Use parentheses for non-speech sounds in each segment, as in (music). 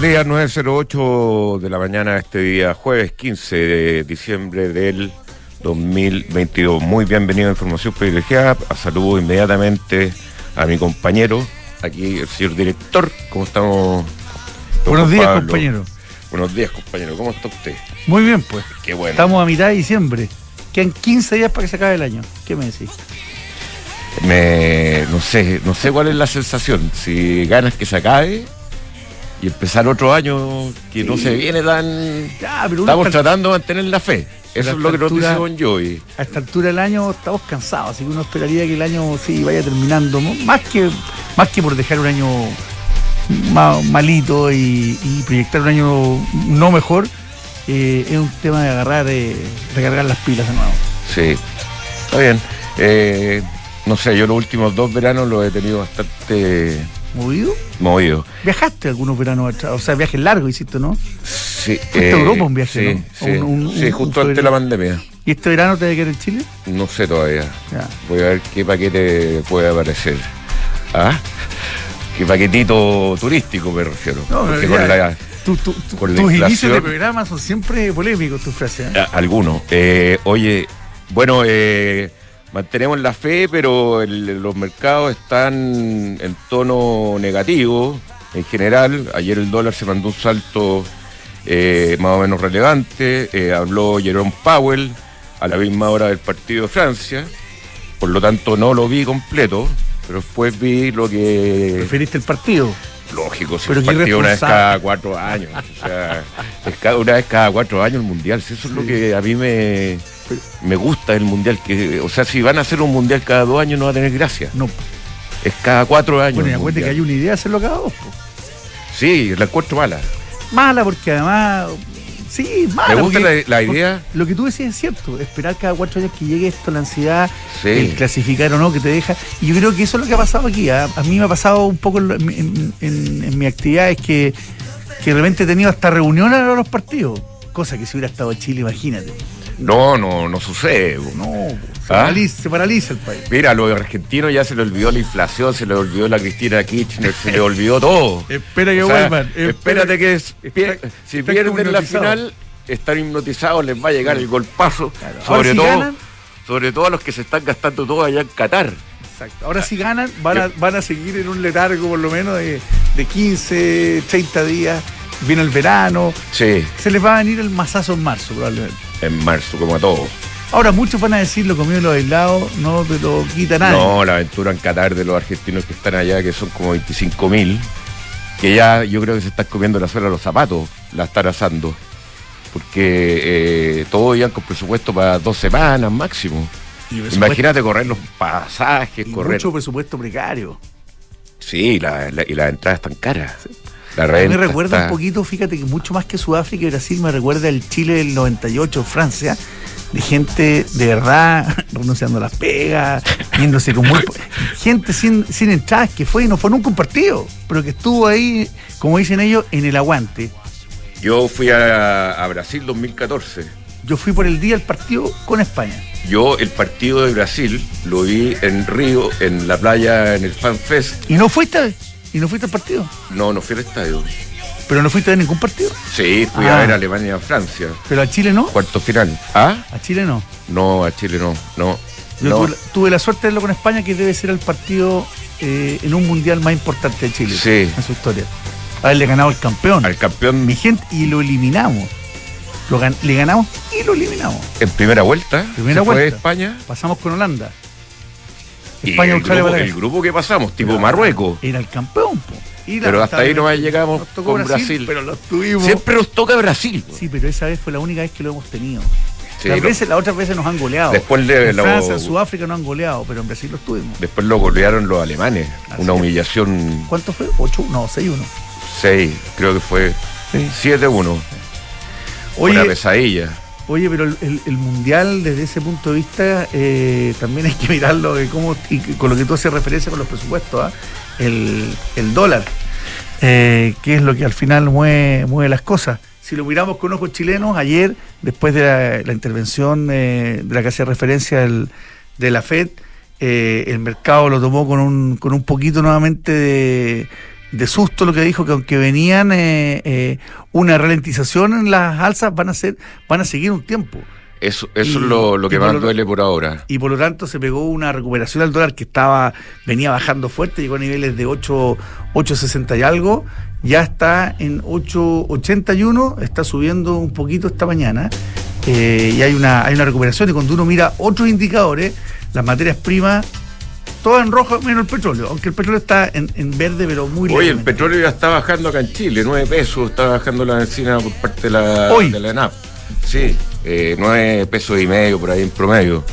Buenos días, 9.08 de la mañana este día, jueves 15 de diciembre del 2022. Muy bienvenido a Información Privilegiada. Saludo inmediatamente a mi compañero, aquí el señor director. ¿Cómo estamos? Buenos días, Pablo? compañero. Buenos días, compañero. ¿Cómo está usted? Muy bien, pues. Qué bueno. Estamos a mitad de diciembre. Quedan 15 días para que se acabe el año. ¿Qué me decís? Me, no sé, no sé cuál es la sensación. Si ganas que se acabe y empezar otro año que no se viene tan. Ya, pero uno Estamos tratando de mantener la fe. Eso es lo que nos dice Don Joey. a esta altura del año estamos cansados, así que uno esperaría que el año sí vaya terminando. Más que, más que por dejar un año ma- malito y, y proyectar un año no mejor, eh, es un tema de agarrar, eh, recargar las pilas de nuevo. Sí, está bien. Eh, no sé, yo los últimos dos veranos los he tenido bastante ¿Movido? movidos. ¿Viajaste algunos veranos atrás? O sea, viajes largos hiciste, ¿no? Sí, Fuiste a Europa un viaje, sí, ¿no? Sí, Un- un- sí, un- justo antes de la pandemia. ¿Y este verano te vas a quedar en Chile? No sé todavía. Ya. Voy a ver qué paquete puede aparecer. ¿Ah? ¿Qué paquetito turístico me refiero? No, Porque con la- Tu- tu- tu- Con la tus inicios de programa son siempre polémicos, tus frases. ¿eh? a- algunos. Eh, oye, bueno, eh, mantenemos la fe, pero el- los mercados están en tono negativo en general. Ayer el dólar se mandó un salto eh, más o menos relevante. Eh, habló Jerome Powell a la misma hora del partido de Francia. Por lo tanto, no lo vi completo, pero después vi lo que. ¿Preferiste el partido? Lógico, si Pero qué partido una vez cada cuatro años. O sea, es cada- una vez cada cuatro años el mundial. Si eso es lo que a mí me, me gusta del mundial. que O sea, si van a hacer un mundial cada dos años no va a tener gracia. No. Es cada cuatro años. Bueno, y el acuérdate que hay una idea de hacerlo cada dos. po. Sí, la encuentro mala. Mala porque además. Sí, mala. Me gusta porque- la, la idea. Lo que tú decías es cierto, esperar cada cuatro años que llegue esto, la ansiedad, Sí. el clasificar o no, que te deja. Y yo creo que eso es lo que ha pasado aquí. ¿ah? A mí me ha pasado un poco en, en- en- en mi actividad, es que, que de repente he tenido hasta reuniones a los partidos. Cosa que si hubiera estado Chile, imagínate. No, no, no sucede. No, se, ¿Ah? paraliza, se paraliza el país. Mira, los argentinos ya se le olvidó la inflación, se le olvidó la Cristina Kirchner, se le olvidó todo. Espera que O sea, vuelvan. espera- espérate que es- está- si está pierden la final, están hipnotizados, les va a llegar el golpazo. Claro. Sobre si todo, ganan- sobre todo a los que se están gastando todo allá en Qatar. Exacto. Ahora si ganan, van a, van a seguir en un letargo por lo menos de, de 15, 30 días. Viene el verano. Sí, Se les va a venir el masazo en marzo probablemente. En marzo, como a todos. Ahora muchos van a decir lo comido y lo aislado, no te lo quita nadie. No, la aventura en Qatar de los argentinos que están allá, que son como 25 mil, que ya yo creo que se están comiendo la suela de los zapatos, la están asando. Porque eh, todos iban con presupuesto para dos semanas máximo. Imagínate correr los pasajes, y correr. mucho presupuesto precario. Sí, la- la- y las entradas están caras. La A mí renta me recuerda está- un poquito, fíjate que mucho más que Sudáfrica y Brasil, me recuerda el Chile del 98, Francia, de gente de verdad (laughs) renunciando a las pegas, yéndose con muy gente sin, sin entradas que fue y no fue nunca un partido, pero que estuvo ahí, como dicen ellos, en el aguante. Yo fui a, a Brasil 2014. Yo fui por el día del partido con España. Yo el partido de Brasil lo vi en Río, en la playa, en el Fan Fest. Y no fuiste, y no fuiste al partido, No, no fui al estadio. pero no fuiste a ningún partido. Sí, fui Ah. a ver Alemania-Francia. Pero a Chile no, Cuarto final. ¿Ah? a Chile no. No, a Chile no. No. Yo no. tuve, la, tuve la suerte de verlo con España, que debe ser el partido eh, en un mundial más importante de Chile Sí. en su historia. Haberle ganado al campeón, Al campeón mi gente, y lo eliminamos. Lo gan- le ganamos y lo eliminamos. en primera vuelta. Primera se fue vuelta. España. Pasamos con Holanda. España, el grupo, el grupo que pasamos, tipo Pero Marruecos. Era el campeón, po. Y Pero hasta ahí nomás llegamos nos con Brasil. Pero lo tuvimos. Siempre nos toca Brasil. Sí, pero esa vez fue la única vez que lo hemos tenido. Sí, las, veces, las otras veces nos han goleado. Después de en lo- Francia, en Sudáfrica nos han goleado, pero en Brasil los tuvimos. Después lo golearon los alemanes. Así Una humillación ¿Cuánto fue? ¿8? No, 6-1. 6, creo que fue Sí. 7-1. Oye, Una pesadilla. Oye, pero el, mundial desde ese punto de vista eh, también hay que mirarlo de cómo, y con lo que tú haces referencia con los presupuestos, ¿ah? el, dólar, eh, que es lo que al final mueve, las cosas. Si lo miramos con ojos chilenos, ayer, después de la, intervención eh, de la que hacía referencia de la FED, eh, el mercado lo tomó con un, con un poquito nuevamente de, de susto lo que dijo, que aunque venían eh, eh, una ralentización en las alzas, van a, ser, van a seguir un tiempo. Eso, eso es lo, lo que más duele por ahora. Y por lo tanto se pegó una recuperación al dólar que estaba venía bajando fuerte, llegó a niveles de 8, 8.60 y algo, ya está en 8.81, está subiendo un poquito esta mañana. Eh, y hay una, hay una recuperación y cuando uno mira otros indicadores, las materias primas todo en rojo menos el petróleo, aunque el petróleo está en, verde, pero muy. Oye, el petróleo ya está bajando acá en Chile, 9 pesos, está bajando la benzina por parte de la, Hoy. de la ENAP. Sí, eh, 9 pesos y medio por ahí en promedio,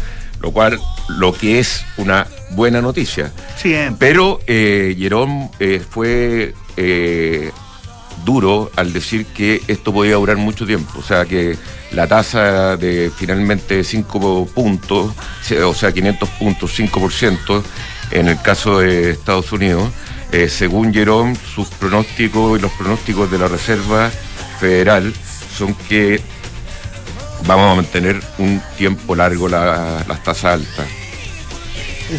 lo cual, lo que es una buena noticia. Siempre. Pero eh, Jerón eh, fue eh, duro al decir que esto podía durar mucho tiempo, o sea que la tasa de finalmente 5 puntos, o sea 500 puntos, 5%, en el caso de Estados Unidos, eh, según Jerón, sus pronósticos y los pronósticos de la Reserva Federal son que vamos a mantener un tiempo largo la- las tasas altas.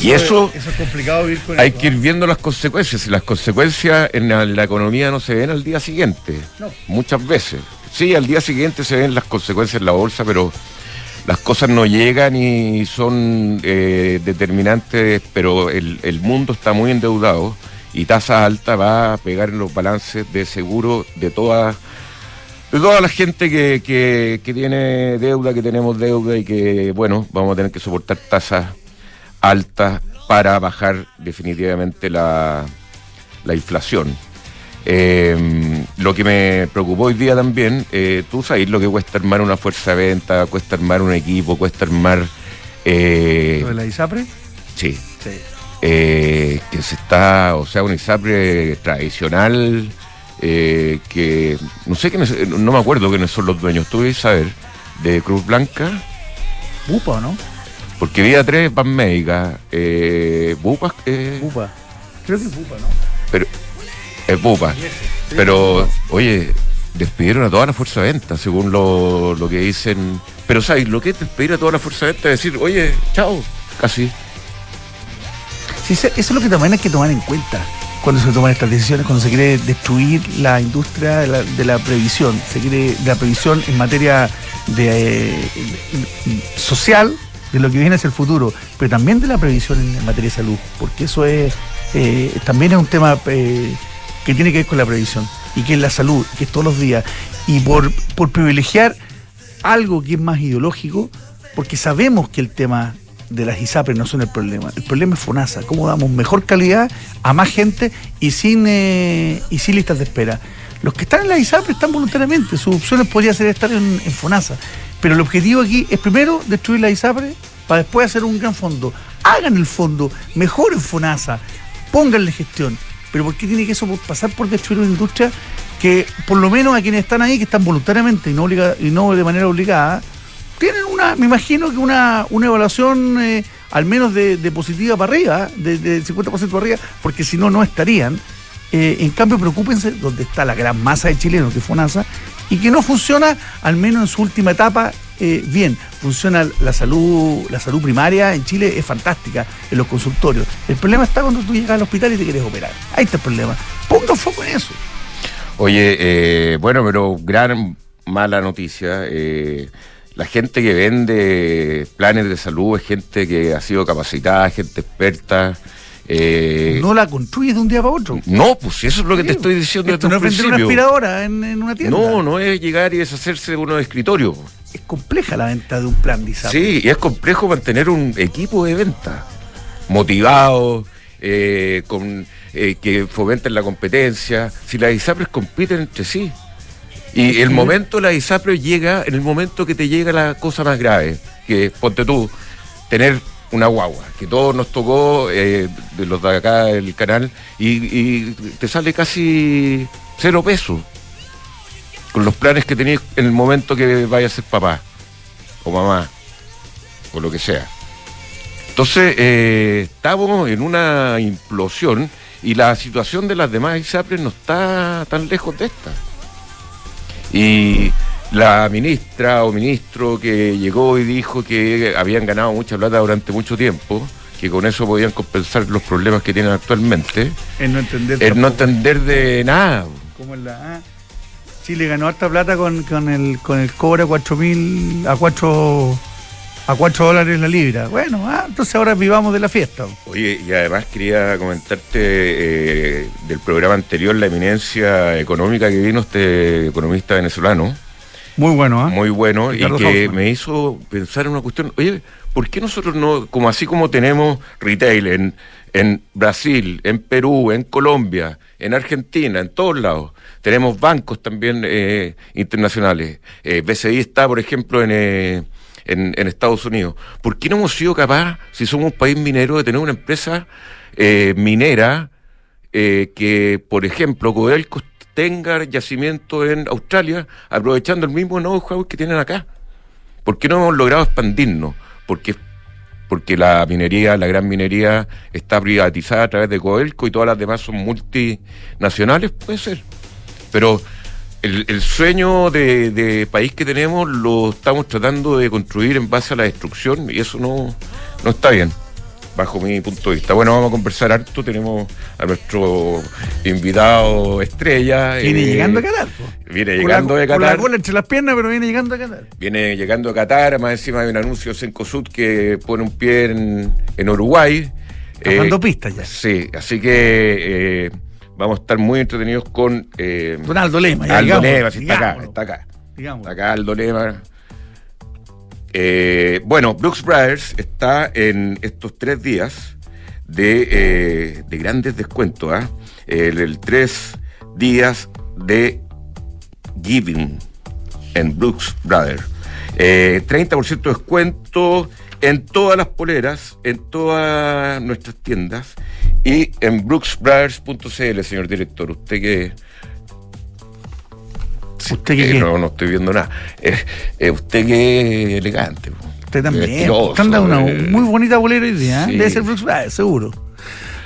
y eso, es complicado vivir con hay que ir viendo las consecuencias. Y las consecuencias en la, la economía no se ven al día siguiente. No. Muchas veces. Sí, al día siguiente se ven las consecuencias en la bolsa, pero las cosas no llegan y son eh, determinantes, pero el, mundo está muy endeudado y tasa alta va a pegar en los balances de seguro de toda, de toda la gente que, que, que tiene deuda, que tenemos deuda y que, bueno, vamos a tener que soportar tasas altas para bajar definitivamente la, la inflación. Eh, lo que me preocupó hoy día también, eh, tú sabes lo que cuesta armar una fuerza de venta, cuesta armar un equipo, cuesta armar... eh, ¿Lo de la ISAPRE? sí, Sí. eh, que se está, o sea, un ISAPRE tradicional, que no sé quiénes, no me acuerdo quiénes son los dueños, tú debes saber, de Cruz Blanca, ¿Bupa no? porque Vida 3 Pan Médica, eh, Bupa. Creo que es Bupa, ¿no? pero es Bupa, pero oye, despidieron a toda la fuerza de venta, según lo, lo que dicen, pero sabes, lo que es despedir a toda la fuerza de venta es decir, oye, chao, casi. Sí, eso es lo que también hay que tomar en cuenta cuando se toman estas decisiones, cuando se quiere destruir la industria de la, previsión, se quiere la previsión en materia de, eh, social, de lo que viene hacia el futuro, pero también de la previsión en, materia de salud, porque eso es eh, también es un tema eh, que tiene que ver con la previsión y que es la salud, que es todos los días. Y por, privilegiar algo que es más ideológico, porque sabemos que el tema de las ISAPRES no son el problema. El problema es FONASA, cómo damos mejor calidad a más gente y sin, eh, y sin listas de espera. Los que están en las ISAPRES están voluntariamente, sus opciones podrían ser estar en, FONASA. Pero el objetivo aquí es primero destruir la ISAPRE para después hacer un gran fondo. Hagan el fondo, mejoren FONASA, pónganle gestión. Pero ¿por qué tiene que eso pasar por destruir una industria que, por lo menos a quienes están ahí, que están voluntariamente y no, obliga- y no de manera obligada, tienen una, me imagino que una, una evaluación eh, al menos de, positiva para arriba, de, de 50% para arriba, porque si no, no estarían. Eh, en cambio, preocúpense donde está la gran masa de chilenos, que es FONASA, y que no funciona, al menos en su última etapa, eh, bien. Funciona la salud, la salud primaria en Chile es fantástica en los consultorios. El problema está cuando tú llegas al hospital y te quieres operar. Ahí está el problema. Ponga foco en eso. Oye, eh, bueno, pero gran mala noticia. eh, la gente que vende planes de salud es gente que ha sido capacitada, gente experta. Eh, no la construyes de un día para otro. no, pues eso es lo que te estoy diciendo Esto desde no un es vender una aspiradora en, en una tienda. No, no es llegar y deshacerse de uno de escritorio. Es compleja la venta de un plan de. Sí, y es complejo mantener un equipo de venta motivado, eh, con, eh, que fomenten la competencia. Si las ISAPRES compiten entre sí. Y el momento de las ISAPRES llega en el momento que te llega la cosa más grave, que ponte tú, tener una guagua, que todos nos tocó eh, de los de acá del canal, y, te sale casi cero pesos con los planes que tenías en el momento que vayas a ser papá o mamá o lo que sea. Entonces, eh, estamos en una implosión y la situación de las demás ISAPRES no está tan lejos de esta. Y la ministra o ministro que llegó y dijo que habían ganado mucha plata durante mucho tiempo, que con eso podían compensar los problemas que tienen actualmente. Es no entender. Es no entender de nada. ¿Cómo es la A? Chile ganó harta plata con, con el con el cobre a 4.000 a 4 a 4 dólares la libra. Bueno, ah, entonces ahora vivamos de la fiesta. Oye, y además quería comentarte eh, del programa anterior, la eminencia económica que vino este economista venezolano. Muy bueno, ¿eh? Muy bueno, y que me hizo pensar en una cuestión. Oye, ¿por qué nosotros no, como así como tenemos retail en, en Brasil, en Perú, en Colombia, en Argentina, en todos lados, tenemos bancos también eh, internacionales. Eh, BCI está, por ejemplo, en, eh, en, en, Estados Unidos. ¿Por qué no hemos sido capaces, si somos un país minero, de tener una empresa eh, minera eh, que, por ejemplo, Codelco tenga yacimiento en Australia, aprovechando el mismo know-how que tienen acá? ¿Por qué no hemos logrado expandirnos? Porque porque la minería, la gran minería, está privatizada a través de Codelco y todas las demás son multinacionales, puede ser. Pero el, el sueño de, de, país que tenemos lo estamos tratando de construir en base a la destrucción y eso no, no está bien, bajo mi punto de vista. Bueno, vamos a conversar harto. Tenemos a nuestro invitado estrella. Viene eh, llegando a Qatar. Viene llegando la, de Qatar. Con la cola entre las piernas, pero viene llegando a Qatar. Viene llegando a Qatar. Más encima hay un anuncio Sencosud que pone un pie en, en Uruguay. Tomando eh, pistas ya. Sí, así que. Eh, vamos a estar muy entretenidos con eh, Don Aldo Lema. Ya, Aldo digamos, Lema, sí, está acá, está acá. Digamos. Está acá Aldo Lema. Eh, bueno, Brooks Brothers está en estos tres días de, eh, de grandes descuentos. ¿eh? El, tres días de Giving en Brooks Brothers. 30% de descuento en todas las poleras, en todas nuestras tiendas y en brooksbrothers.cl, señor director. Usted que. ¿Usted que eh, No, no estoy viendo nada. Eh, eh, usted que elegante. Usted también. Usted anda una muy bonita bolera hoy día. Sí. Debe ser Brooks Brothers, seguro.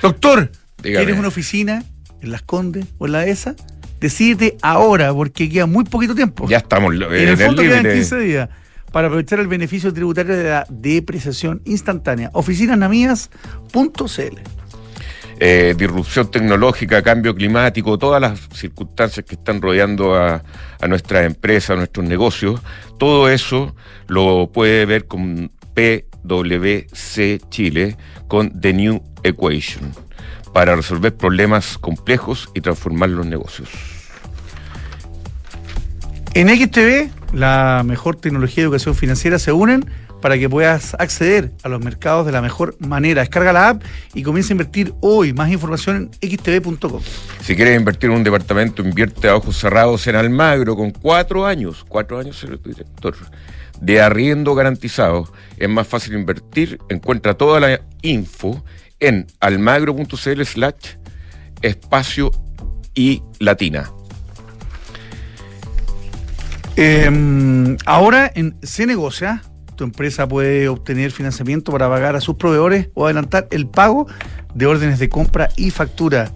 Doctor, Dígame. ¿quieres una oficina en Las Condes o en la ESA? Decídete ahora, porque queda muy poquito tiempo. Ya estamos en, en el fondo quedan 15 días para aprovechar el beneficio tributario de la depreciación instantánea. Oficinasnamías.cl eh, disrupción tecnológica, cambio climático, todas las circunstancias que están rodeando a, a nuestras empresas, a nuestros negocios, todo eso lo puede ver con PwC Chile, con The New Equation, para resolver problemas complejos y transformar los negocios. En XTV, la mejor tecnología de educación financiera se unen para que puedas acceder a los mercados de la mejor manera. Descarga la app y comienza a invertir hoy. Más información en xtv.com. Si quieres invertir en un departamento, invierte a ojos cerrados en Almagro con cuatro años, cuatro años, director, de arriendo garantizado. Es más fácil invertir. Encuentra toda la info en almagro.cl slash espacio y latina. Eh, ahora en Se Negocia tu empresa puede obtener financiamiento para pagar a sus proveedores o adelantar el pago de órdenes de compra y factura.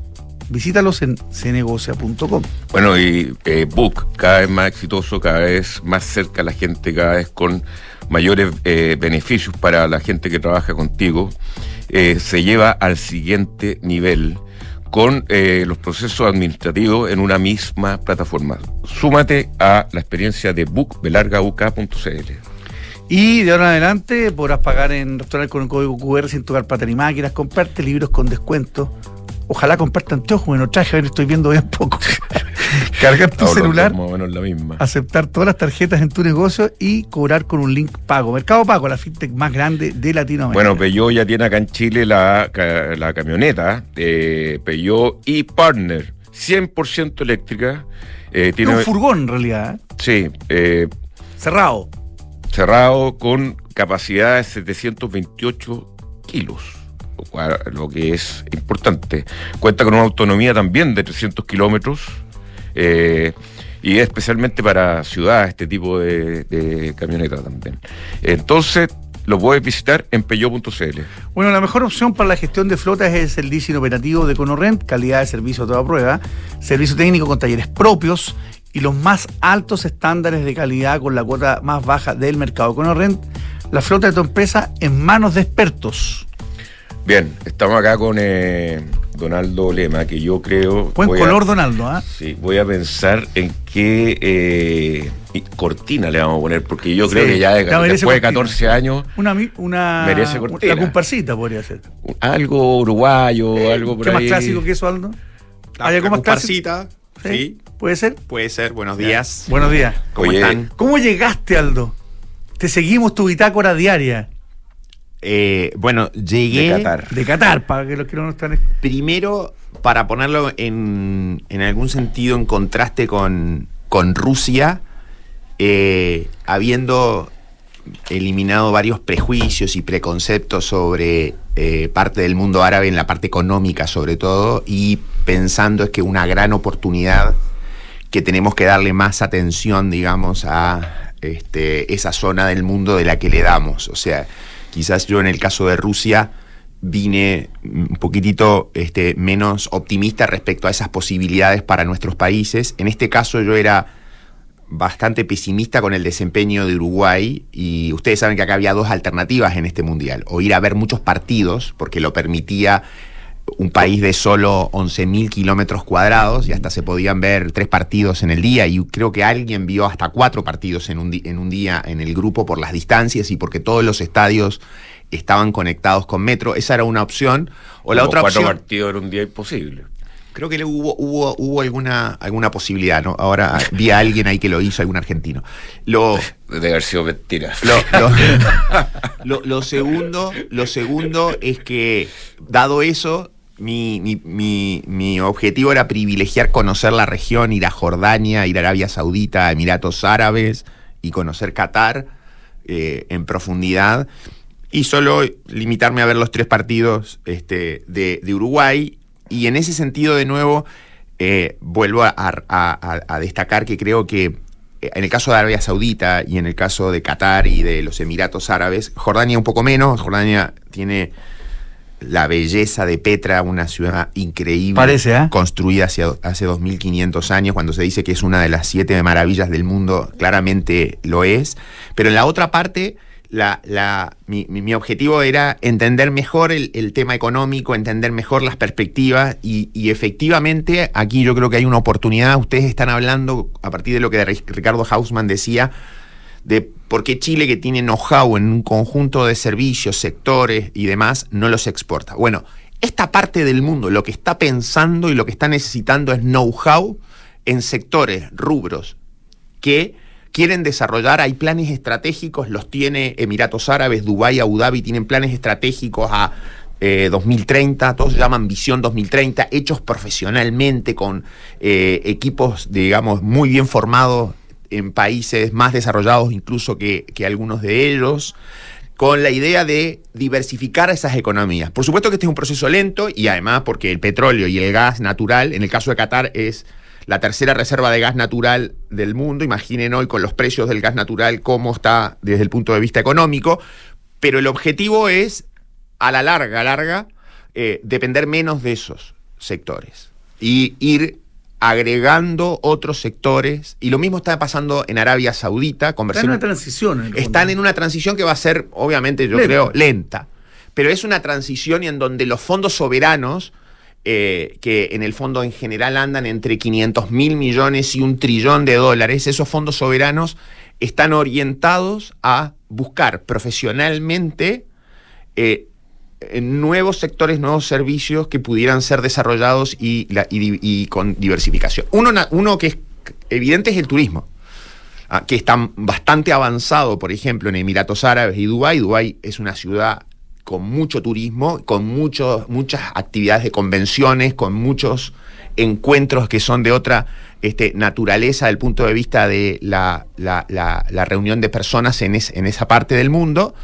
Visítalos en cenegocia.com. Bueno, y eh, Book, cada vez más exitoso, cada vez más cerca a la gente, cada vez con mayores eh, beneficios para la gente que trabaja contigo, eh, se lleva al siguiente nivel con eh, los procesos administrativos en una misma plataforma. Súmate a la experiencia de Book, belargauk.cl. Y de ahora en adelante podrás pagar en restaurantes con el código QR sin tocar plata ni máquinas, comprarte libros con descuento. Ojalá comprarte anteojos, bueno, traje, a ver, estoy viendo bien poco. (laughs) (laughs) Cargar tu Ahora, celular, más o menos la misma. aceptar todas las tarjetas en tu negocio y cobrar con un link pago. Mercado Pago, la fintech más grande de Latinoamérica. Bueno, Peugeot ya tiene acá en Chile la, la camioneta eh, Peugeot e-Partner, 100% eléctrica. Eh, tiene, un furgón en realidad, ¿eh? sí, eh, cerrado. cerrado con capacidad de 728 kilos, lo que es importante. Cuenta con una autonomía también de 300 kilómetros eh, y es especialmente para ciudades este tipo de, de camioneta también. Entonces, lo puedes visitar en peyo.cl. Bueno, la mejor opción para la gestión de flotas es el leasing operativo de Conorrent, calidad de servicio a toda prueba, servicio técnico con talleres propios y los más altos estándares de calidad con la cuota más baja del mercado. Conorrent, la flota de tu empresa en manos de expertos. Bien, estamos acá con eh, Donaldo Lema, que yo creo. Buen color, Donaldo, ¿ah? Sí, voy a pensar en qué eh, cortina le vamos a poner, porque yo creo que ya, después de 14 años. Una, una. Merece cortina. La comparsita podría ser. Algo uruguayo, eh, algo por ¿Qué más clásico que eso, Aldo? La, la comparsita. ¿Sí? ¿Puede ser? Puede ser. Buenos días. Buenos días. ¿Cómo están? ¿Cómo llegaste, Aldo? Te seguimos tu bitácora diaria. Eh, bueno, llegué. De Qatar. De Qatar, para que los que no están. Primero, para ponerlo en, en algún sentido en contraste con, con Rusia, eh, habiendo eliminado varios prejuicios y preconceptos sobre eh, parte del mundo árabe, en la parte económica sobre todo, y pensando es que una gran oportunidad que tenemos que darle más atención, digamos, a este, esa zona del mundo de la que le damos. O sea, Quizás yo en el caso de Rusia vine un poquitito este, menos optimista respecto a esas posibilidades para nuestros países. En este caso yo era bastante pesimista con el desempeño de Uruguay y ustedes saben que acá había dos alternativas en este mundial, o ir a ver muchos partidos, porque lo permitía un país de solo 11.000 kilómetros cuadrados y hasta se podían ver tres partidos en el día y creo que alguien vio hasta cuatro partidos en un, en un día en el grupo por las distancias y porque todos los estadios estaban conectados con metro. Esa era una opción. O la otra cuatro opción... partidos en un día imposible. Creo que hubo, hubo, hubo alguna, alguna posibilidad, ¿no? Ahora vi a alguien ahí que lo hizo, algún argentino. Lo, (laughs) Debe haber sido mentira. (laughs) Lo, lo, segundo, lo segundo es que, dado eso, mi, mi, mi, objetivo era privilegiar conocer la región, ir a Jordania, ir a Arabia Saudita, a Emiratos Árabes y conocer Qatar eh, en profundidad. Y solo limitarme a ver los tres partidos este, de, Uruguay. Y en ese sentido, de nuevo, eh, vuelvo a, destacar que creo que eh, en el caso de Arabia Saudita y en el caso de Qatar y de los Emiratos Árabes, Jordania un poco menos, Jordania tiene la belleza de Petra, una ciudad increíble, Parece, ¿eh? construida hace, hace 2500 años, cuando se dice que es una de las siete maravillas del mundo, claramente lo es. Pero en la otra parte, la, la, mi, objetivo era entender mejor el, tema económico, entender mejor las perspectivas y, y, efectivamente aquí yo creo que hay una oportunidad. Ustedes están hablando, a partir de lo que Ricardo Hausman decía, de por qué Chile, que tiene know-how en un conjunto de servicios, sectores y demás, no los exporta. Bueno, esta parte del mundo lo que está pensando y lo que está necesitando es know-how en sectores, rubros, que quieren desarrollar, hay planes estratégicos, los tiene Emiratos Árabes, Dubái, Abu Dhabi, tienen planes estratégicos a 2030, eh, todos se llaman Visión 2030, hechos profesionalmente con eh, equipos, digamos, muy bien formados en países más desarrollados incluso que, algunos de ellos, con la idea de diversificar esas economías. Por supuesto que este es un proceso lento y además porque el petróleo y el gas natural, en el caso de Qatar, es la tercera reserva de gas natural del mundo. Imaginen hoy con los precios del gas natural cómo está desde el punto de vista económico, pero el objetivo es, a la larga, larga, eh, depender menos de esos sectores y ir agregando otros sectores, y lo mismo está pasando en Arabia Saudita. Están en una transición. están en una transición que va a ser, obviamente, yo creo, lenta, pero es una transición y en donde los fondos soberanos, eh, que en el fondo en general andan entre 500 mil millones y un trillón de dólares, esos fondos soberanos están orientados a buscar profesionalmente eh, nuevos sectores, nuevos servicios que pudieran ser desarrollados y, con diversificación. Uno, uno, que es evidente es el turismo, ah, que está bastante avanzado, por ejemplo, en Emiratos Árabes y Dubái. Dubái es una ciudad con mucho turismo, con muchas actividades de convenciones, con muchos encuentros que son de otra este, naturaleza del punto de vista de la, reunión de personas en, en, esa parte del mundo.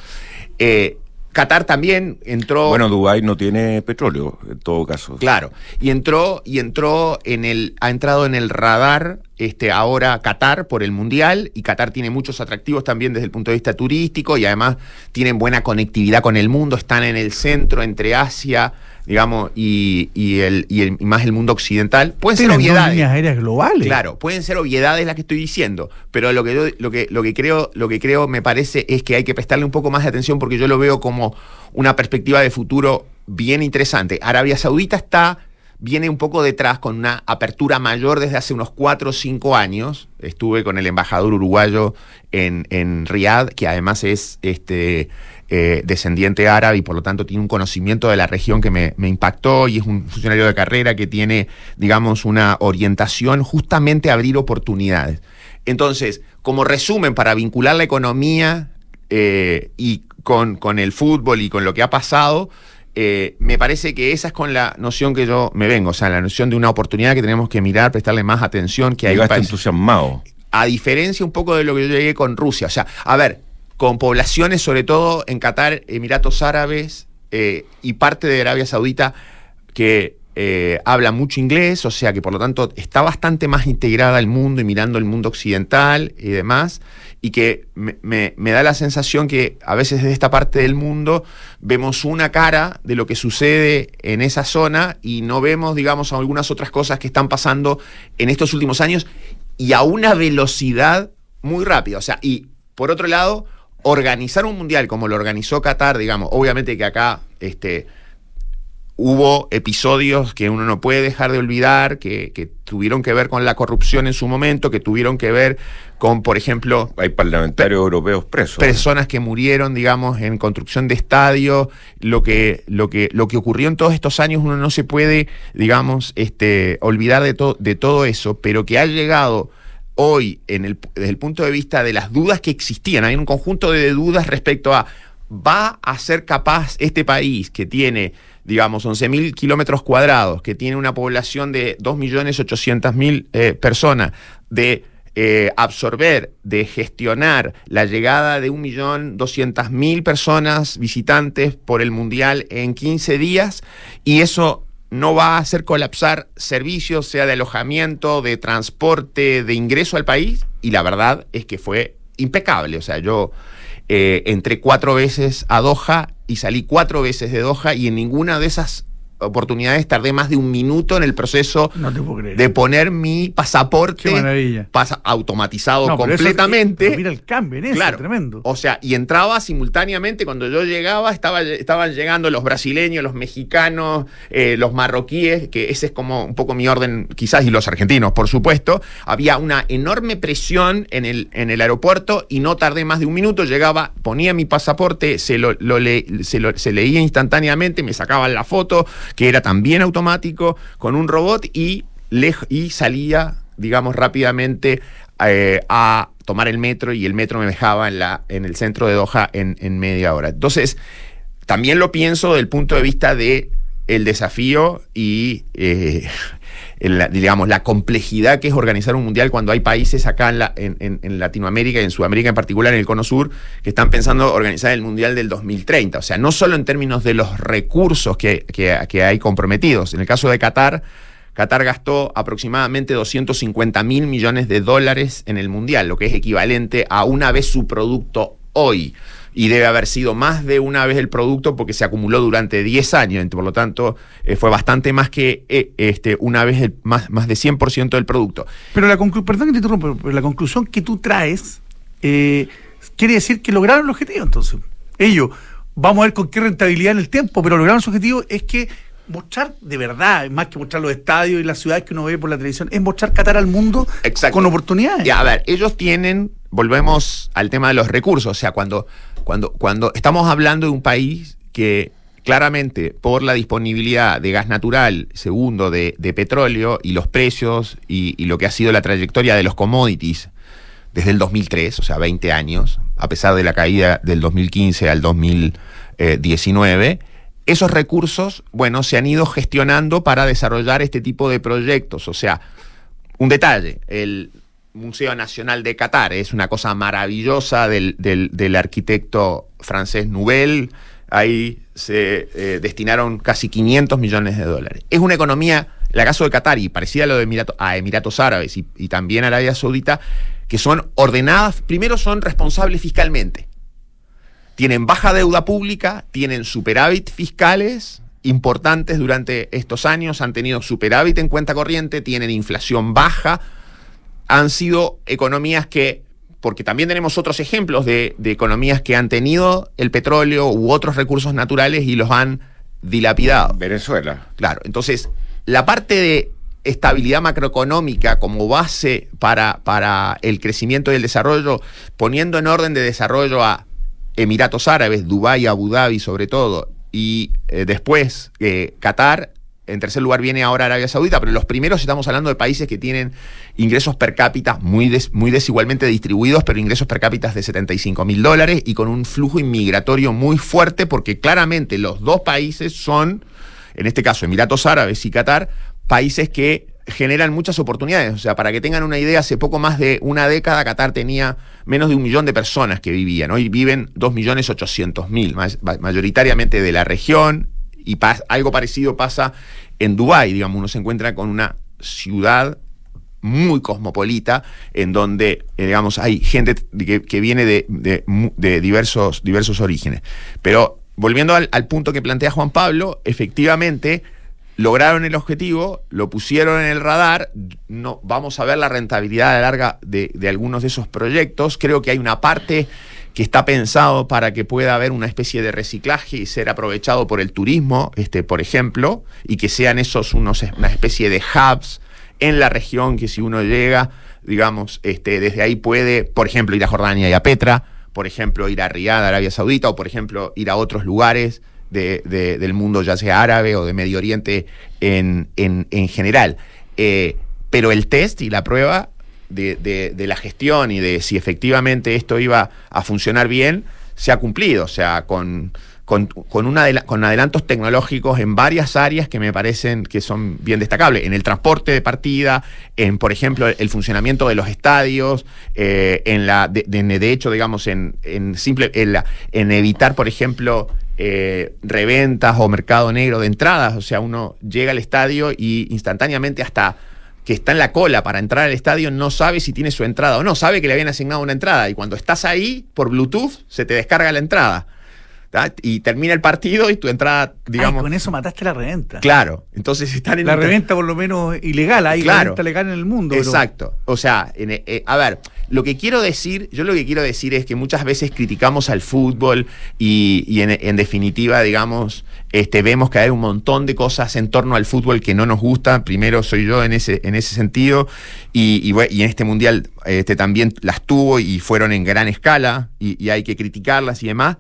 Eh, Qatar también entró. Bueno, Dubái no tiene petróleo, en todo caso. Claro. Y entró, y entró en el, ha entrado en el radar este, ahora Qatar por el Mundial, y Qatar tiene muchos atractivos también desde el punto de vista turístico, y además tienen buena conectividad con el mundo, están en el centro entre Asia, digamos, y, el, y, el, más el mundo occidental, pueden ser obviedades. líneas aéreas globales. Claro, pueden ser obviedades las que estoy diciendo, pero lo que, yo, lo, que, lo, que creo, lo que creo me parece es que hay que prestarle un poco más de atención porque yo lo veo como una perspectiva de futuro bien interesante. Arabia Saudita está viene un poco detrás con una apertura mayor desde hace unos cuatro o cinco años. Estuve con el embajador uruguayo en, en Riyadh, que además es este, eh, descendiente árabe y por lo tanto tiene un conocimiento de la región que me, me, impactó y es un funcionario de carrera que tiene, digamos, una orientación justamente a abrir oportunidades. Entonces, como resumen, para vincular la economía eh, y con, con el fútbol y con lo que ha pasado, eh, me parece que esa es con la noción que yo me vengo, o sea, la noción de una oportunidad que tenemos que mirar, prestarle más atención, que hay entusiasmado. A diferencia un poco de lo que yo llegué con Rusia, o sea, a ver, con poblaciones sobre todo en Qatar, Emiratos Árabes eh, y parte de Arabia Saudita que eh, habla mucho inglés, o sea que por lo tanto está bastante más integrada al mundo y mirando el mundo occidental y demás y que me, da la sensación que a veces desde esta parte del mundo vemos una cara de lo que sucede en esa zona y no vemos, digamos, algunas otras cosas que están pasando en estos últimos años y a una velocidad muy rápida. O sea, y por otro lado, organizar un mundial como lo organizó Qatar, digamos, obviamente que acá este, hubo episodios que uno no puede dejar de olvidar, que, tuvieron que ver con la corrupción en su momento, que tuvieron que ver con, por ejemplo... Hay parlamentarios europeos presos. Personas que murieron, digamos, en construcción de estadios. Lo que, lo, que, lo que ocurrió en todos estos años, uno no se puede, digamos, este, olvidar de, de todo eso, pero que ha llegado hoy, en el, desde el punto de vista de las dudas que existían, hay un conjunto de dudas respecto a, ¿va a ser capaz este país que tiene digamos, 11.000 kilómetros cuadrados, que tiene una población de 2.800.000 eh, personas, de eh, absorber, de gestionar la llegada de 1.200.000 personas visitantes por el Mundial en 15 días, y eso no va a hacer colapsar servicios, sea de alojamiento, de transporte, de ingreso al país, y la verdad es que fue impecable. O sea, yo eh, entré cuatro veces a Doha y salí cuatro veces de Doha y en ninguna de esas oportunidades tardé más de un minuto en el proceso de poner mi pasaporte pasa, automatizado completamente. mira el cambio en eso, claro, tremendo. O sea, y entraba simultáneamente, cuando yo llegaba, estaba, estaban llegando los brasileños, los mexicanos, eh, los marroquíes, que ese es como un poco mi orden, quizás, y los argentinos, por supuesto. Había una enorme presión en el, en el aeropuerto y no tardé más de un minuto, llegaba, ponía mi pasaporte, se, lo, se, se leía instantáneamente, me sacaban la foto, que era también automático, con un robot y, y salía, digamos, rápidamente eh, a tomar el metro y el metro me dejaba en, la, en el centro de Doha en, media hora. Entonces, también lo pienso desde el punto de vista de desafío y eh, la, digamos, la complejidad que es organizar un mundial cuando hay países acá en, Latinoamérica y en Sudamérica en particular, en el Cono Sur, que están pensando organizar el mundial del 2030. O sea, no solo en términos de los recursos que, que, hay comprometidos. En el caso de Qatar, Qatar gastó aproximadamente 250 mil millones de dólares en el mundial, lo que es equivalente a una vez su producto hoy y debe haber sido más de una vez el producto porque se acumuló durante 10 años, por lo tanto eh, fue bastante más que eh, este, una vez el, más, más de 100% del producto. Pero la conclusión, perdón que te interrumpa, pero la conclusión que tú traes eh, quiere decir que lograron el objetivo entonces. Ellos, vamos a ver con qué rentabilidad en el tiempo, pero lograron su objetivo es que mostrar de verdad, más que mostrar los estadios y las ciudades que uno ve por la televisión, es mostrar Qatar al mundo con oportunidades. Ya, a ver, ellos tienen, volvemos al tema de los recursos, o sea, cuando cuando, cuando estamos hablando de un país que claramente por la disponibilidad de gas natural, segundo de, petróleo y los precios y, lo que ha sido la trayectoria de los commodities desde el 2003, o sea, 20 años, a pesar de la caída del 2015 al 2019, esos recursos, bueno, se han ido gestionando para desarrollar este tipo de proyectos. O sea, un detalle, el Museo Nacional de Qatar. Es una cosa maravillosa del, del, arquitecto francés Nouvel. Ahí se eh, destinaron casi 500 millones de dólares. Es una economía, la caso de Qatar, y parecida a lo de Emiratos Árabes y, y también a Arabia Saudita, que son ordenadas, primero son responsables fiscalmente. Tienen baja deuda pública, tienen superávit fiscales importantes durante estos años, han tenido superávit en cuenta corriente, tienen inflación baja, han sido economías que, porque también tenemos otros ejemplos de, economías que han tenido el petróleo u otros recursos naturales y los han dilapidado. Venezuela. Claro, entonces la parte de estabilidad macroeconómica como base para, para el crecimiento y el desarrollo, poniendo en orden de desarrollo a Emiratos Árabes, Dubái, Abu Dhabi sobre todo, y eh, después eh, Qatar, en tercer lugar viene ahora Arabia Saudita, pero los primeros estamos hablando de países que tienen ingresos per cápita muy, des- muy desigualmente distribuidos, pero ingresos per cápita de 75 mil dólares y con un flujo inmigratorio muy fuerte, porque claramente los dos países son, en este caso Emiratos Árabes y Qatar, países que generan muchas oportunidades. O sea, para que tengan una idea, hace poco más de una década Qatar tenía menos de un millón de personas que vivían. Hoy viven 2.800.000, ma- mayoritariamente de la región, y algo parecido pasa en Dubái, digamos, uno se encuentra con una ciudad muy cosmopolita, en donde, eh, digamos, hay gente que, viene de, de diversos, diversos orígenes. Pero volviendo al, al punto que plantea Juan Pablo, efectivamente lograron el objetivo, lo pusieron en el radar, no, vamos a ver la rentabilidad a la larga de, de algunos de esos proyectos. Creo que hay una parte que está pensado para que pueda haber una especie de reciclaje y ser aprovechado por el turismo, este, por ejemplo, y que sean esos unos, una especie de hubs en la región que si uno llega, digamos, este, desde ahí puede, por ejemplo, ir a Jordania y a Petra, por ejemplo, ir a Riyadh, Arabia Saudita, o por ejemplo, ir a otros lugares de- de- del mundo, ya sea árabe o de Medio Oriente en, en- en general. Eh, pero el test y la prueba de, de- la gestión y de si efectivamente esto iba a funcionar bien, se ha cumplido, o sea, con, con, con una con adelantos tecnológicos en varias áreas que me parecen que son bien destacables. En el transporte de partida, en, por ejemplo, el funcionamiento de los estadios, eh, en la, de, de- hecho, digamos, en, en simple, en evitar, por ejemplo, eh, reventas o mercado negro de entradas. O sea, uno llega al estadio y instantáneamente hasta que está en la cola para entrar al estadio no sabe si tiene su entrada o no, sabe que le habían asignado una entrada y cuando estás ahí por Bluetooth se te descarga la entrada. ¿tá? Y termina el partido y tu entrada, Ay, digamos... con eso mataste la reventa. Claro, entonces están en La reventa por lo menos ilegal, hay Claro. reventa legal en el mundo. pero- Exacto. O sea, en- eh, a ver, lo que quiero decir, yo lo que quiero decir es que muchas veces criticamos al fútbol y, en, definitiva, digamos, este, vemos que hay un montón de cosas en torno al fútbol que no nos gustan. Primero soy yo en ese, en ese sentido y, en este mundial este, también las tuvo y fueron en gran escala y hay que criticarlas y demás.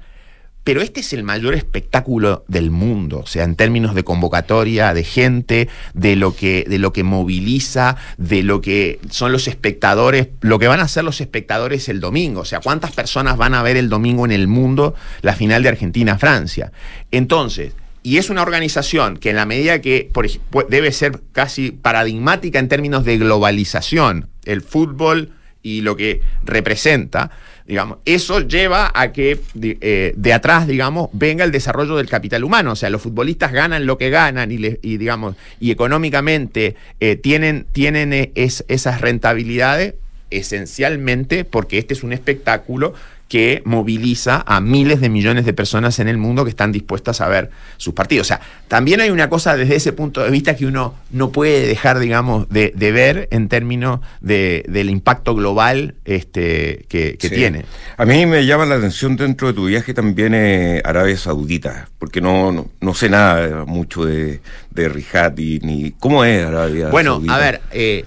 Pero este es el mayor espectáculo del mundo, o sea, en términos de convocatoria, de gente, de lo que, de lo que moviliza, de lo que son los espectadores, lo que van a hacer los espectadores el domingo. O sea, cuántas personas van a ver el domingo en el mundo la final de Argentina-Francia. Entonces, y es una organización que en la medida que por ej- pu- debe ser casi paradigmática en términos de globalización, el fútbol y lo que representa, digamos, eso lleva a que de, eh, de atrás, digamos, venga el desarrollo del capital humano. O sea, los futbolistas ganan lo que ganan y, y, digamos, y económicamente eh, tienen, tienen eh, es- esas rentabilidades esencialmente porque este es un espectáculo que moviliza a miles de millones de personas en el mundo que están dispuestas a ver sus partidos. O sea, también hay una cosa desde ese punto de vista que uno no puede dejar, digamos, de, de ver en términos de- del impacto global este, que, que Sí. tiene. A mí me llama la atención dentro de tu viaje también eh, Arabia Saudita, porque no, no, no sé nada mucho de, de y ni cómo es Arabia Bueno, Saudita. a ver, eh,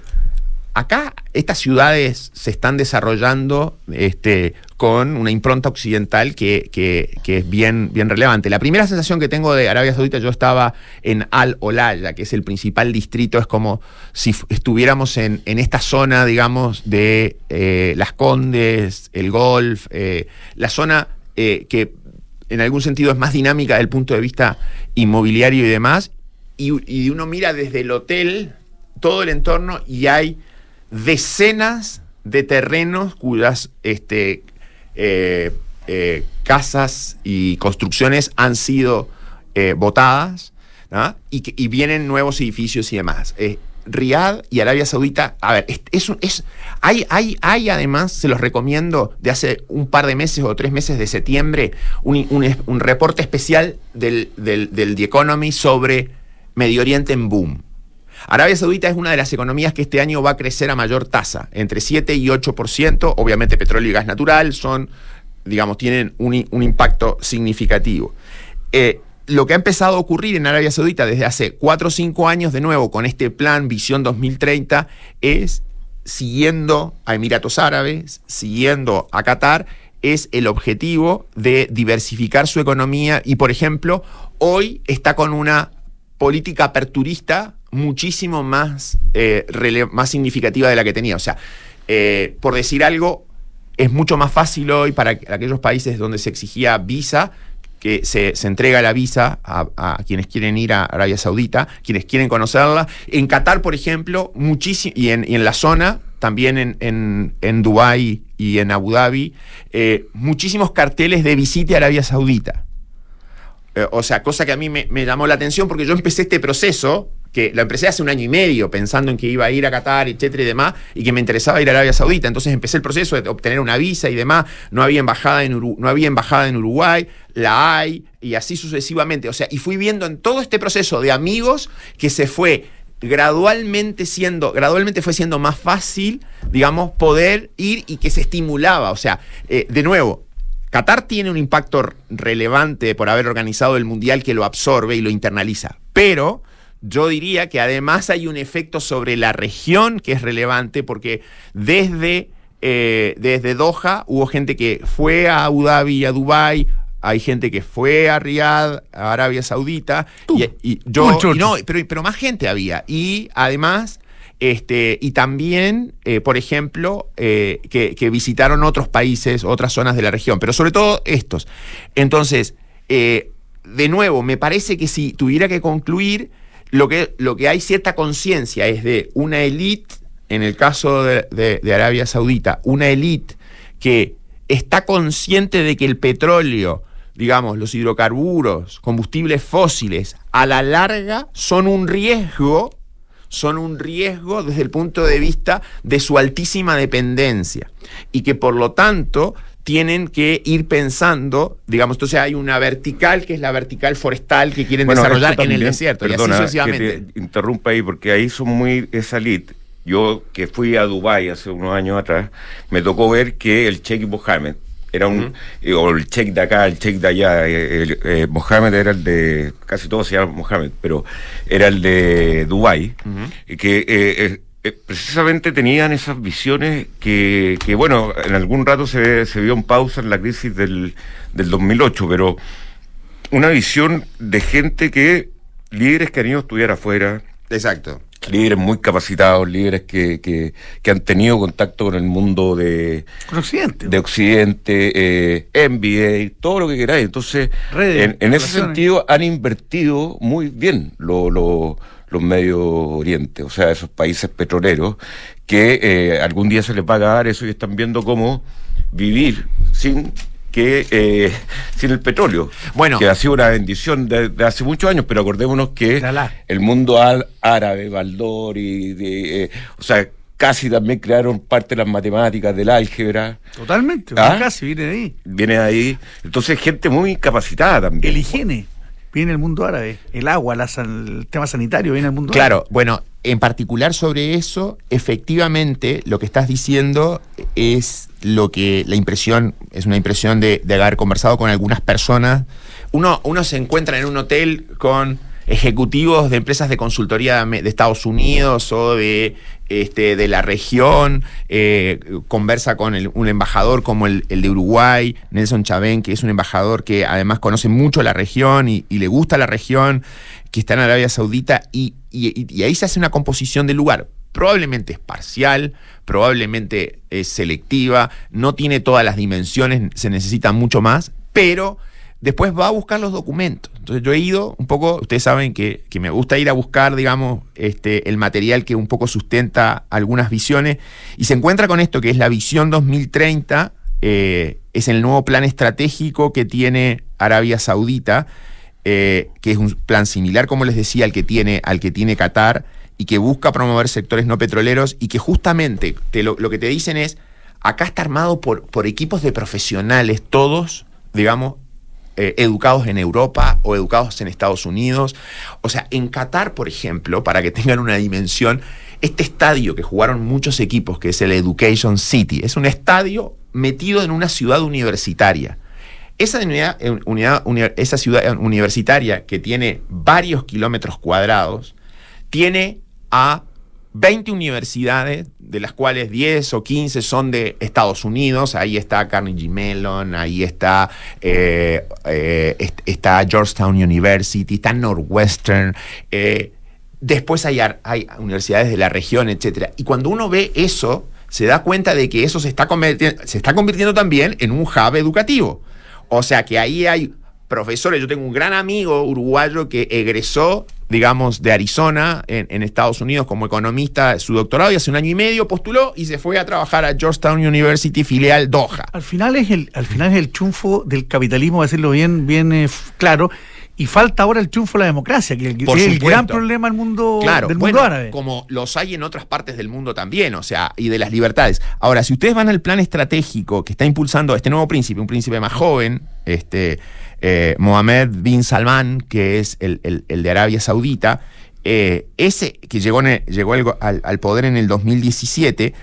acá estas ciudades se están desarrollando este, con una impronta occidental que, es bien, bien relevante. La primera sensación que tengo de Arabia Saudita, yo estaba en Al Olaya, que es el principal distrito, es como si estuviéramos en, en esta zona, digamos, de eh, Las Condes, el Golf, eh, la zona eh, que en algún sentido es más dinámica desde el punto de vista inmobiliario y demás, y, y uno mira desde el hotel todo el entorno y hay decenas de terrenos cuyas este, eh, eh, casas y construcciones han sido eh, botadas y, y vienen nuevos edificios y demás. Riad y Arabia Saudita, a ver, es, es hay, hay, hay además, se los recomiendo, de hace un par de meses o tres meses de septiembre, un, un reporte especial del, del, del The Economy sobre Medio Oriente en boom. Arabia Saudita es una de las economías que este año va a crecer a mayor tasa, entre 7 y 8%. Obviamente petróleo y gas natural son, digamos, tienen un, impacto significativo. Eh, lo que ha empezado a ocurrir en Arabia Saudita desde hace 4 o 5 años, de nuevo, con este plan Visión 2030, es siguiendo a Emiratos Árabes, siguiendo a Qatar, es el objetivo de diversificar su economía y, por ejemplo, hoy está con una política aperturista muchísimo más, eh, más significativa de la que tenía. O sea, eh, por decir algo, es mucho más fácil hoy para aquellos países donde se exigía visa que se, entrega la visa a, quienes quieren ir a Arabia Saudita, quienes quieren conocerla. En Qatar, por ejemplo, muchísimo, y en, la zona, también en, en, en Dubái y en Abu Dhabi, eh, muchísimos carteles de visita a Arabia Saudita. O sea, cosa que a mí me, llamó la atención porque yo empecé este proceso, que lo empecé hace un año y medio pensando en que iba a ir a Qatar, etcétera y demás, y que me interesaba ir a Arabia Saudita. Entonces empecé el proceso de obtener una visa y demás. No había embajada en, no había embajada en Uruguay, la hay, y así sucesivamente. O sea, y fui viendo en todo este proceso de amigos que se fue gradualmente siendo, gradualmente fue siendo más fácil, digamos, poder ir y que se estimulaba. O sea, eh, de nuevo, Qatar tiene un impacto relevante por haber organizado el Mundial que lo absorbe y lo internaliza, pero yo diría que además hay un efecto sobre la región que es relevante porque desde, eh, desde Doha hubo gente que fue a Abu Dhabi y a Dubái, hay gente que fue a Riyadh, a Arabia Saudita, y, yo, no, pero, pero más gente había. Y además este, y también, eh, por ejemplo, eh, que, visitaron otros países, otras zonas de la región, pero sobre todo estos. Entonces, eh, de nuevo, me parece que si tuviera que concluir, lo que, lo que hay cierta conciencia es de una élite, en el caso de, de Arabia Saudita, una élite que está consciente de que el petróleo, digamos, los hidrocarburos, combustibles fósiles, a la larga son un riesgo son un riesgo desde el punto de vista de su altísima dependencia. Y que por lo tanto tienen que ir pensando, digamos, entonces hay una vertical que es la vertical forestal que quieren desarrollar en el desierto y así sucesivamente. Que te interrumpa ahí porque ahí son muy esa elite. Yo que fui a Dubái hace unos años atrás, me tocó ver que el Sheikh Mohammed era un, eh, o el check de acá, el check de allá. Eh, eh, Mohamed era el de, casi todo se llama Mohamed, pero era el de Dubai y que precisamente tenían esas visiones que, que, bueno, en algún rato se, se vio en pausa en la crisis del, del 2008, pero una visión de gente que líderes que han ido a estudiar afuera. Exacto líderes muy capacitados, líderes que, que, han tenido contacto con el mundo de Occidente, de Occidente eh, MBA, todo lo que queráis. Entonces, en, ese sentido han invertido muy bien los medios orientes, o sea, esos países petroleros, que eh, algún día se les va a dar eso y están viendo cómo vivir sin que eh, sin el petróleo. Bueno. Que ha sido una bendición de, hace muchos años, pero acordémonos que el mundo árabe, Baldor y de, eh, o sea, casi también crearon parte de las matemáticas del álgebra. Totalmente, ¿Ah? casi viene de ahí. Viene de ahí. Entonces, gente muy capacitada también. El higiene viene el mundo árabe, el agua, el tema sanitario viene del mundo claro, árabe. Claro, bueno, en particular sobre eso, efectivamente, lo que estás diciendo es lo que la impresión, es una impresión de, haber conversado con algunas personas. Uno, uno se encuentra en un hotel con ejecutivos de empresas de consultoría de Estados Unidos o de, este, de la región, eh, conversa con un embajador como el, de Uruguay, Nelson Chavén, que es un embajador que además conoce mucho la región y, le gusta la región, que está en Arabia Saudita, y, y ahí se hace una composición del lugar. Probablemente es parcial, probablemente es selectiva, no tiene todas las dimensiones, se necesita mucho más, pero después va a buscar los documentos. Entonces yo he ido un poco, ustedes saben que, me gusta ir a buscar, digamos, este, el material que un poco sustenta algunas visiones, y se encuentra con esto que es la visión 2030, eh, es el nuevo plan estratégico que tiene Arabia Saudita, eh, que es un plan similar, como les decía, al que tiene, al que tiene Qatar, y que busca promover sectores no petroleros y que justamente lo, que te dicen es, acá está armado por, por equipos de profesionales, todos, digamos, eh, educados en Europa o educados en Estados Unidos. O sea, en Qatar, por ejemplo, para que tengan una dimensión, este estadio que jugaron muchos equipos, que es el Education City, es un estadio metido en una ciudad universitaria. Esa, unidad, esa ciudad universitaria que tiene varios kilómetros cuadrados, tiene a 20 universidades, de las cuales 10 o 15 son de Estados Unidos. Ahí está Carnegie Mellon, ahí está, eh, eh, está Georgetown University, está Northwestern. Eh, después hay, hay, universidades de la región, etc. Y cuando uno ve eso, se da cuenta de que eso se está, se está convirtiendo también en un hub educativo. O sea que ahí hay profesores. Yo tengo un gran amigo uruguayo que egresó digamos, de Arizona, en, Estados Unidos, como economista, su doctorado, y hace un año y medio postuló y se fue a trabajar a Georgetown University, filial Doha. Al final es el, al final es el triunfo del capitalismo, a decirlo bien, bien eh, claro. Y falta ahora el triunfo de la democracia, que, es el gran problema del mundo, del mundo árabe. Como los hay en otras partes del mundo también, o sea, y de las libertades. Ahora, si ustedes van al plan estratégico que está impulsando este nuevo príncipe, un príncipe más joven, este, eh, Mohamed bin Salman, que es el, de Arabia Saudita, eh, ese que llegó, llegó al, poder en el 2017,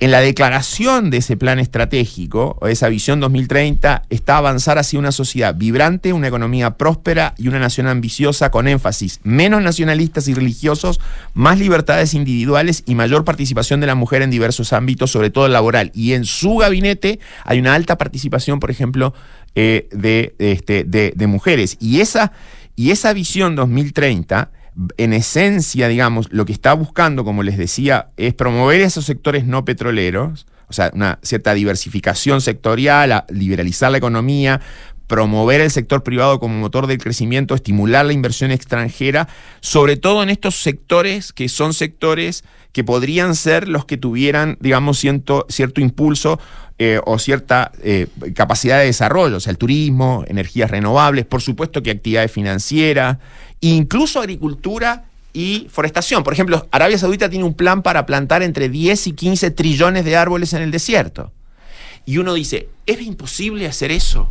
en la declaración de ese plan estratégico, o esa visión 2030, está avanzar hacia una sociedad vibrante, una economía próspera y una nación ambiciosa con énfasis menos nacionalistas y religiosos, más libertades individuales y mayor participación de la mujer en diversos ámbitos, sobre todo laboral. Y en su gabinete hay una alta participación, por ejemplo, eh, de, este, de, de, mujeres. Y esa, y esa visión 2030, en esencia, digamos, lo que está buscando, como les decía, es promover esos sectores no petroleros, o sea, una cierta diversificación sectorial, liberalizar la economía, promover el sector privado como motor del crecimiento, estimular la inversión extranjera, sobre todo en estos sectores que son sectores que podrían ser los que tuvieran, digamos, cierto, cierto impulso eh, o cierta eh, capacidad de desarrollo, o sea, el turismo, energías renovables, por supuesto que actividades financieras, incluso agricultura y forestación. Por ejemplo, Arabia Saudita tiene un plan para plantar entre 10 y 15 trillones de árboles en el desierto. Y uno dice, ¿es imposible hacer eso?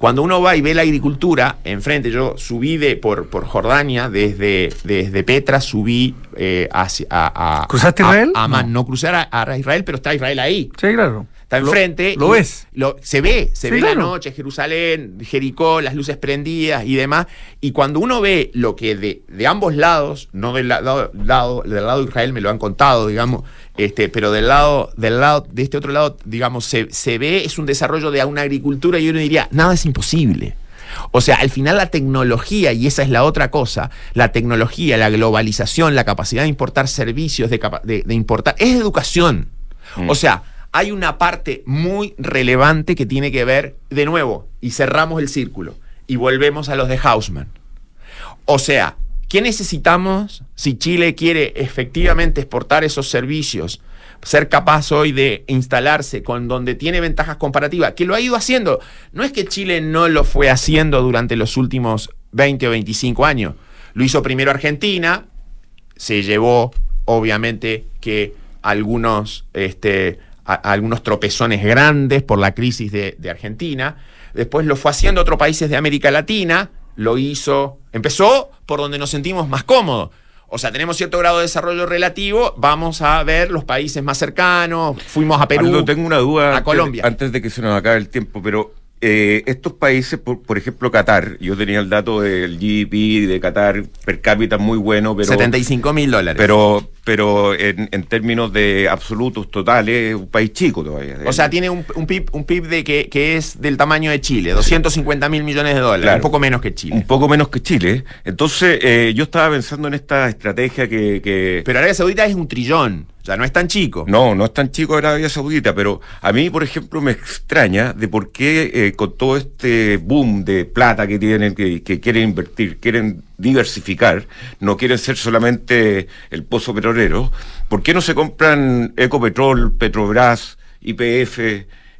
Cuando uno va y ve la agricultura, enfrente, yo subí de, por, por Jordania, desde, desde Petra, subí eh, hacia... A, ¿Cruzaste Israel? no. crucé a Israel, pero está Israel ahí. Sí, claro está enfrente. ¿Lo, ves? se ve, se ve la noche, Jerusalén, Jericó, las luces prendidas y demás. Y cuando uno ve lo que de, de ambos lados, no del lado, lado, del lado de Israel me lo han contado, digamos, este, pero del lado, del lado, de este otro lado, digamos, se, se ve, es un desarrollo de una agricultura y uno diría, nada es imposible. O sea, al final la tecnología, y esa es la otra cosa, la tecnología, la globalización, la capacidad de importar servicios, de, de, importar, es educación. Mm. O sea, hay una parte muy relevante que tiene que ver, de nuevo, y cerramos el círculo, y volvemos a los de Hausman. O sea, ¿qué necesitamos si Chile quiere efectivamente exportar esos servicios? Ser capaz hoy de instalarse con donde tiene ventajas comparativas, que lo ha ido haciendo. No es que Chile no lo fue haciendo durante los últimos 20 o 25 años. Lo hizo primero Argentina, se llevó, obviamente, que algunos este, algunos tropezones grandes por la crisis de, Argentina. Después lo fue haciendo otros países de América Latina, lo hizo, empezó por donde nos sentimos más cómodos. O sea, tenemos cierto grado de desarrollo relativo, vamos a ver los países más cercanos, fuimos a Perú, tengo una duda a Colombia. Antes de que se nos acabe el tiempo, pero eh, estos países, por, ejemplo Qatar, yo tenía el dato del GDP de Qatar per cápita muy bueno, pero... 75 mil dólares. Pero, pero en, términos de absolutos totales, es un país chico todavía. O sea, tiene un, un PIB, un PIB de que, que, es del tamaño de Chile, 250 mil millones de dólares, un poco menos que Chile. Un poco menos que Chile. Entonces, eh, yo estaba pensando en esta estrategia que... que... Pero Arabia Saudita es un trillón. O sea, no es tan chico. No, no es tan chico Arabia Saudita, pero a mí, por ejemplo, me extraña de por qué eh, con todo este boom de plata que tienen, que, quieren invertir, quieren diversificar, no quieren ser solamente el pozo petrolero, ¿por qué no se compran Ecopetrol, Petrobras, IPF?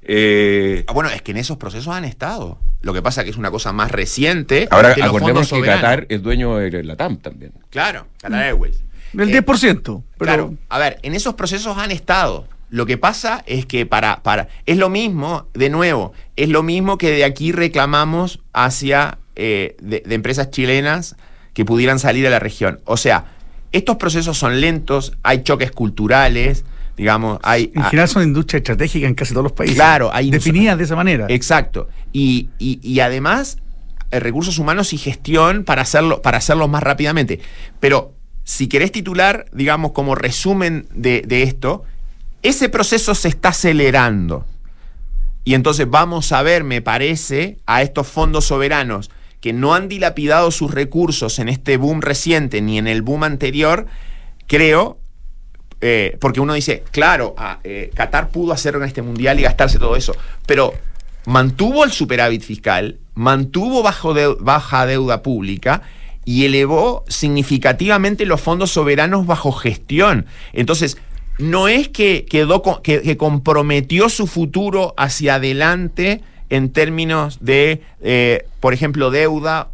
Eh... Ah, bueno, es que en esos procesos han estado. Lo que pasa es que es una cosa más reciente. Ahora, acordemos que Qatar es dueño de la TAM también. Claro, Qatar Airways. Del 10%. Pero... Claro, a ver, en esos procesos han estado. Lo que pasa es que para, para, es lo mismo, de nuevo, es lo mismo que de aquí reclamamos hacia eh, de, empresas chilenas que pudieran salir a la región. O sea, estos procesos son lentos, hay choques culturales, digamos, hay... En general son industrias estratégicas en casi todos los países. Claro, hay definidas de esa manera. Exacto. Y, y, además, eh, recursos humanos y gestión para hacerlo, para hacerlo más rápidamente. Pero si querés titular, digamos, como resumen de, de esto, ese proceso se está acelerando. Y entonces vamos a ver, me parece, a estos fondos soberanos que no han dilapidado sus recursos en este boom reciente ni en el boom anterior, creo, eh, porque uno dice, claro, ah, eh, Qatar pudo hacerlo en este mundial y gastarse todo eso, pero mantuvo el superávit fiscal, mantuvo bajo baja deuda pública y elevó significativamente los fondos soberanos bajo gestión. Entonces, no es que, quedó, que, comprometió su futuro hacia adelante en términos de, eh, por ejemplo, deuda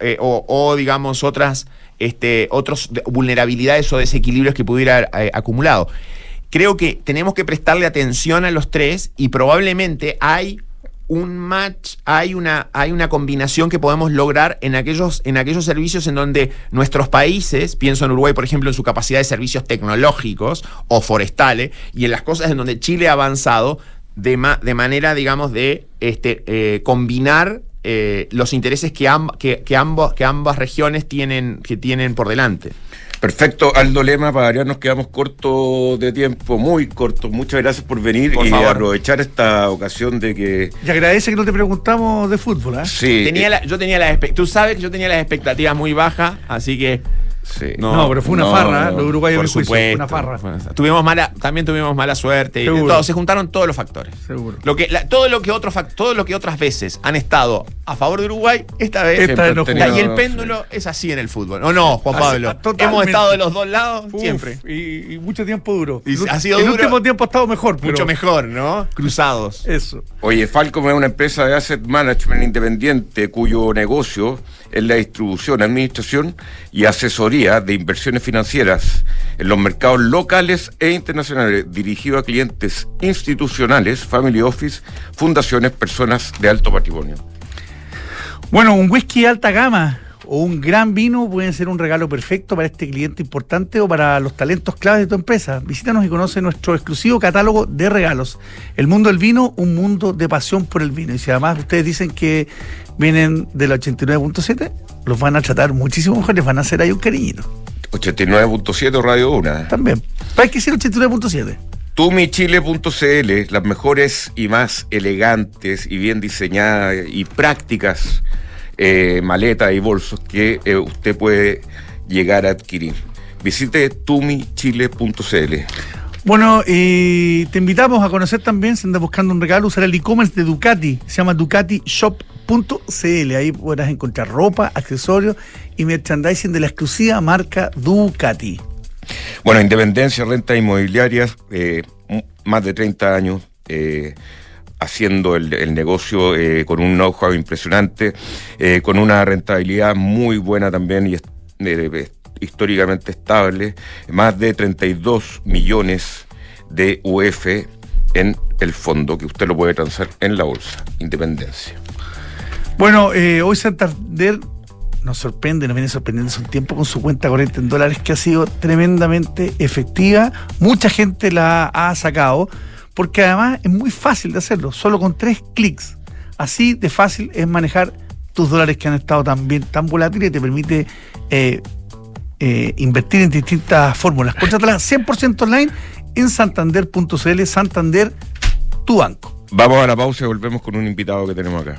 eh, o, digamos, otras este, otros vulnerabilidades o desequilibrios que pudiera haber eh, acumulado. Creo que tenemos que prestarle atención a los tres y probablemente hay un match, hay una, hay una combinación que podemos lograr en aquellos, en aquellos servicios en donde nuestros países, pienso en Uruguay, por ejemplo, en su capacidad de servicios tecnológicos o forestales, y en las cosas en donde Chile ha avanzado de, de manera, digamos, de este, eh, combinar eh, los intereses que, que, que, ambos, que ambas regiones tienen, que tienen por delante. Perfecto, Aldo Lema, para variar nos quedamos cortos de tiempo, muy cortos. Muchas gracias por venir y aprovechar esta ocasión de que... Y agradece que no te preguntamos de fútbol, ¿eh? Sí. Tenía yo tenía la, tú sabes que yo tenía las expectativas muy bajas, así que no, pero fue una farra, los uruguayos por supuesto, una farra. tuvimos mala, también tuvimos mala suerte. Y se juntaron todos los factores. Seguro. Lo que, todo, lo que otros, todo lo que otras veces han estado a favor de Uruguay, esta vez. y el péndulo es así en el fútbol. ¿O no, Juan Pablo? Hemos estado de los dos lados siempre. Y, mucho tiempo duro. Y ha sido el último tiempo ha estado mejor. Mucho mejor, ¿no? Cruzados. Eso. Oye, Falcom es una empresa de asset management independiente cuyo negocio es la distribución, administración y asesoría de inversiones financieras en los mercados locales e internacionales, dirigido a clientes institucionales, family office, fundaciones, personas de alto patrimonio. Bueno, un whisky alta gama o un gran vino pueden ser un regalo perfecto para este cliente importante o para los talentos claves de tu empresa. Visítanos y conoce nuestro exclusivo catálogo de regalos. El mundo del vino, un mundo de pasión por el vino. Y si además ustedes dicen que vienen del 89.7, los van a tratar muchísimo mejor, les van a hacer ahí un cariñito. 89.7 Radio 1. También. Hay que ser 89.7. Tumichile.cl, las mejores y más elegantes y bien diseñadas y prácticas eh, maletas y bolsos que eh, usted puede llegar a adquirir. Visite tumichile.cl. Bueno, te invitamos a conocer también, si andas buscando un regalo, usar el e-commerce de Ducati, se llama ducatishop.cl. Ahí podrás encontrar ropa, accesorios y merchandising de la exclusiva marca Ducati. Bueno, Independencia, renta inmobiliarias, eh, más de 30 años. Eh, haciendo el, negocio eh, con un know-how impresionante, con una rentabilidad muy buena también y históricamente estable, más de 32 millones de UF en el fondo, que usted lo puede transar en la bolsa, Independencia. Bueno, eh, hoy Santander nos sorprende, nos viene sorprendiendo hace un tiempo con su cuenta corriente en dólares que ha sido tremendamente efectiva. Mucha gente la ha sacado porque además es muy fácil de hacerlo, solo con tres clics. Así de fácil es manejar tus dólares que han estado tan bien, tan volátiles y te permite eh, eh, invertir en distintas fórmulas. Contrátala 100% online en santander.cl, Santander, tu banco. Vamos a la pausa y volvemos con un invitado que tenemos acá.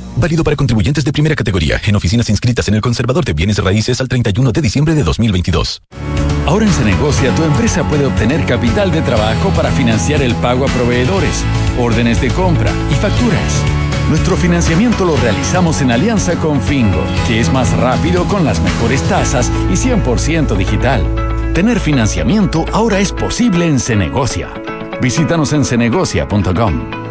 Válido para contribuyentes de primera categoría en oficinas inscritas en el Conservador de Bienes Raíces al 31 de diciembre de 2022. Ahora en Cenegocia tu empresa puede obtener capital de trabajo para financiar el pago a proveedores, órdenes de compra y facturas. Nuestro financiamiento lo realizamos en alianza con Fingo, que es más rápido con las mejores tasas y 100% digital. Tener financiamiento ahora es posible en Cenegocia. Visítanos en cenegocia.com.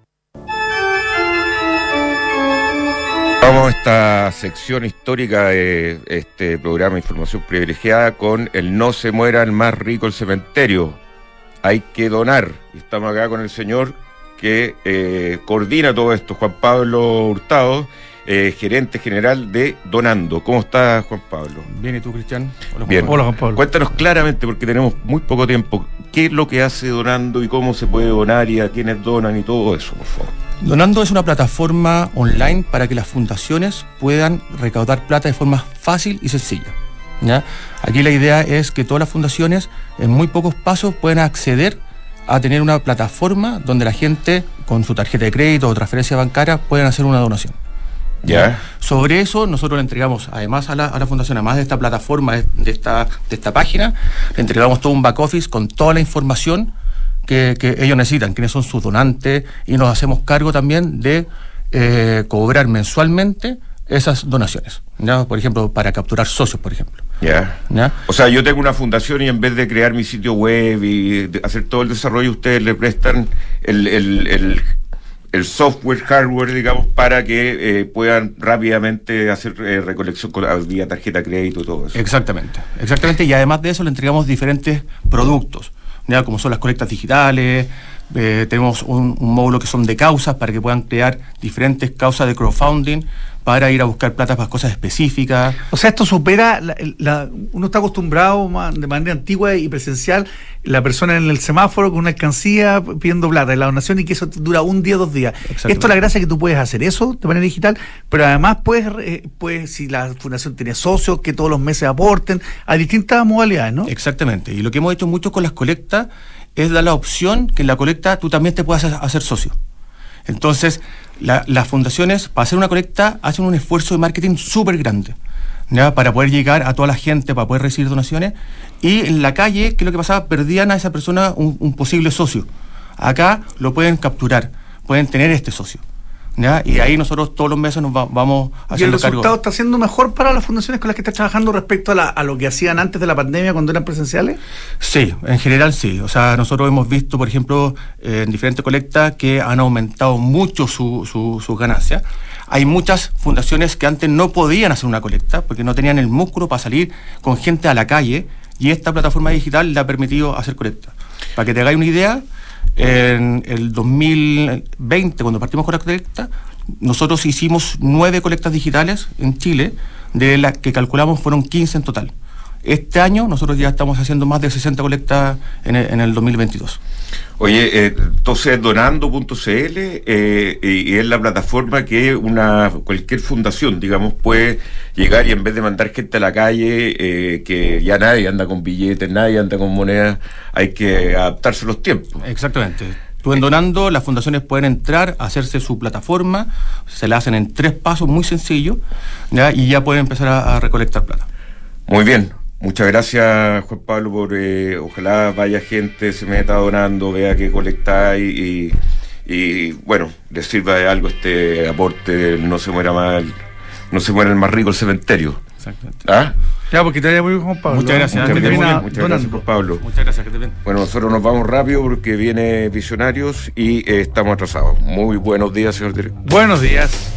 Vamos a esta sección histórica de este programa Información Privilegiada con el No se muera el más rico el cementerio. Hay que donar. Estamos acá con el señor que eh, coordina todo esto, Juan Pablo Hurtado, eh, gerente general de Donando. ¿Cómo estás, Juan Pablo? Bien, ¿y tú, Cristian? Hola, Bien. Hola, Juan Pablo. Cuéntanos claramente, porque tenemos muy poco tiempo, qué es lo que hace Donando y cómo se puede donar y a quiénes donan y todo eso, por favor. Donando es una plataforma online para que las fundaciones puedan recaudar plata de forma fácil y sencilla. ¿ya? Aquí la idea es que todas las fundaciones en muy pocos pasos puedan acceder a tener una plataforma donde la gente con su tarjeta de crédito o transferencia bancaria puedan hacer una donación. ¿Ya? Sobre eso nosotros le entregamos, además a la, fundación, además de esta plataforma, de esta, de esta página, le entregamos todo un back office con toda la información que, ellos necesitan, quiénes son sus donantes, y nos hacemos cargo también de eh, cobrar mensualmente esas donaciones. ¿ya? Por ejemplo, para capturar socios, por ejemplo. Ya. O sea, yo tengo una fundación y en vez de crear mi sitio web y hacer todo el desarrollo, ustedes le prestan el, software, hardware, digamos, para que eh, puedan rápidamente hacer eh, recolección con, vía tarjeta crédito y todo eso. Exactamente, exactamente. Y además de eso le entregamos diferentes productos como son las colectas digitales, Eh, tenemos un, un módulo que son de causas para que puedan crear diferentes causas de crowdfunding para ir a buscar plata para cosas específicas. O sea, esto supera, la, la- uno está acostumbrado de manera antigua y presencial, la persona en el semáforo con una alcancía pidiendo plata en la donación y que eso dura un día, dos días. Esto es la gracia que tú puedes hacer eso de manera digital, pero además puedes, eh, puedes si la fundación tiene socios, que todos los meses aporten, a distintas modalidades, ¿no? Exactamente. Y lo que hemos hecho mucho con las colectas es dar la opción que en la colecta tú también te puedas hacer socio. Entonces, la- las fundaciones, para hacer una colecta, hacen un esfuerzo de marketing súper grande. Para poder llegar a toda la gente, para poder recibir donaciones. Y en la calle, ¿qué es lo que pasaba? Perdían a esa persona un posible socio. Acá lo pueden capturar, pueden tener este socio. ¿Ya? Y ahí nosotros todos los meses nos va- vamos Y el haciendo cargo. resultado está siendo mejor para las fundaciones con las que estás trabajando respecto a, la- a lo que hacían antes de la pandemia cuando eran presenciales. Sí, en general sí. O sea, nosotros hemos visto, por ejemplo, eh, en diferentes colectas que han aumentado mucho su- su- sus ganancias. Hay muchas fundaciones que antes no podían hacer una colecta porque no tenían el músculo para salir con gente a la calle y esta plataforma digital le ha permitido hacer colecta. Para que te hagáis una idea, en el 2020, cuando partimos con la colecta, nosotros hicimos nueve colectas digitales en Chile, de las que calculamos fueron 15 en total. Este año nosotros ya estamos haciendo más de 60 colectas en el, en el 2022. Oye, eh, entonces donando.cl eh, y, y es la plataforma que una cualquier fundación, digamos, puede llegar y en vez de mandar gente a la calle, eh, que ya nadie anda con billetes, nadie anda con monedas, hay que adaptarse a los tiempos. Exactamente. Tú en donando, las fundaciones pueden entrar, hacerse su plataforma, se la hacen en tres pasos muy sencillos, ¿ya? y ya pueden empezar a, a recolectar plata. Muy bien. Muchas gracias, Juan Pablo, por eh, ojalá vaya gente, se meta donando, vea que colectáis y, y, bueno, le sirva de algo este aporte, del no se muera mal, no se muera el más rico el cementerio. Exactamente. ¿Ah? Ya, porque te vaya muy bien, Juan Pablo. Muchas gracias. Que Muchas gracias, muchas gracias, donando. Juan Pablo. Muchas gracias, que te bien. Bueno, nosotros nos vamos rápido porque viene Visionarios y eh, estamos atrasados. Muy buenos días, señor director. Buenos días.